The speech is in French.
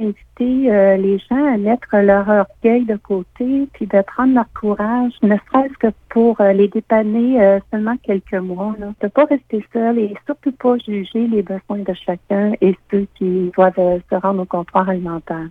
inviter euh, les gens à mettre leur orgueil de côté, puis de prendre leur courage, ne serait-ce que pour euh, les dépanner euh, seulement quelques mois. Là. De pas rester seul et surtout pas juger les besoins de chacun et ceux qui doivent euh, se rendre au comptoir alimentaire.